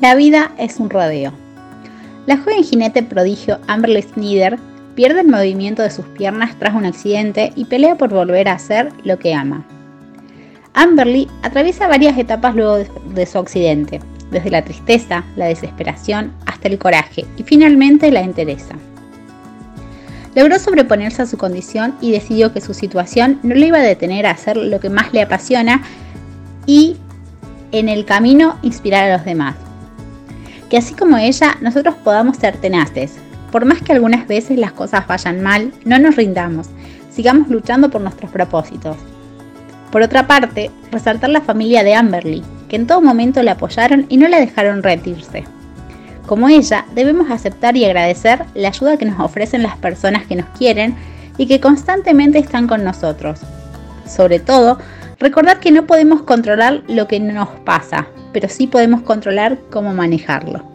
La vida es un rodeo. La joven jinete prodigio Amberly Snyder pierde el movimiento de sus piernas tras un accidente y pelea por volver a hacer lo que ama. Amberly atraviesa varias etapas luego de su accidente, desde la tristeza, la desesperación hasta el coraje y finalmente la entereza. Logró sobreponerse a su condición y decidió que su situación no le iba a detener a hacer lo que más le apasiona y en el camino inspirar a los demás que así como ella, nosotros podamos ser tenaces. Por más que algunas veces las cosas vayan mal, no nos rindamos, sigamos luchando por nuestros propósitos. Por otra parte, resaltar la familia de Amberly, que en todo momento la apoyaron y no la dejaron retirarse. Como ella, debemos aceptar y agradecer la ayuda que nos ofrecen las personas que nos quieren y que constantemente están con nosotros. Sobre todo, recordar que no podemos controlar lo que nos pasa, pero sí podemos controlar cómo manejarlo.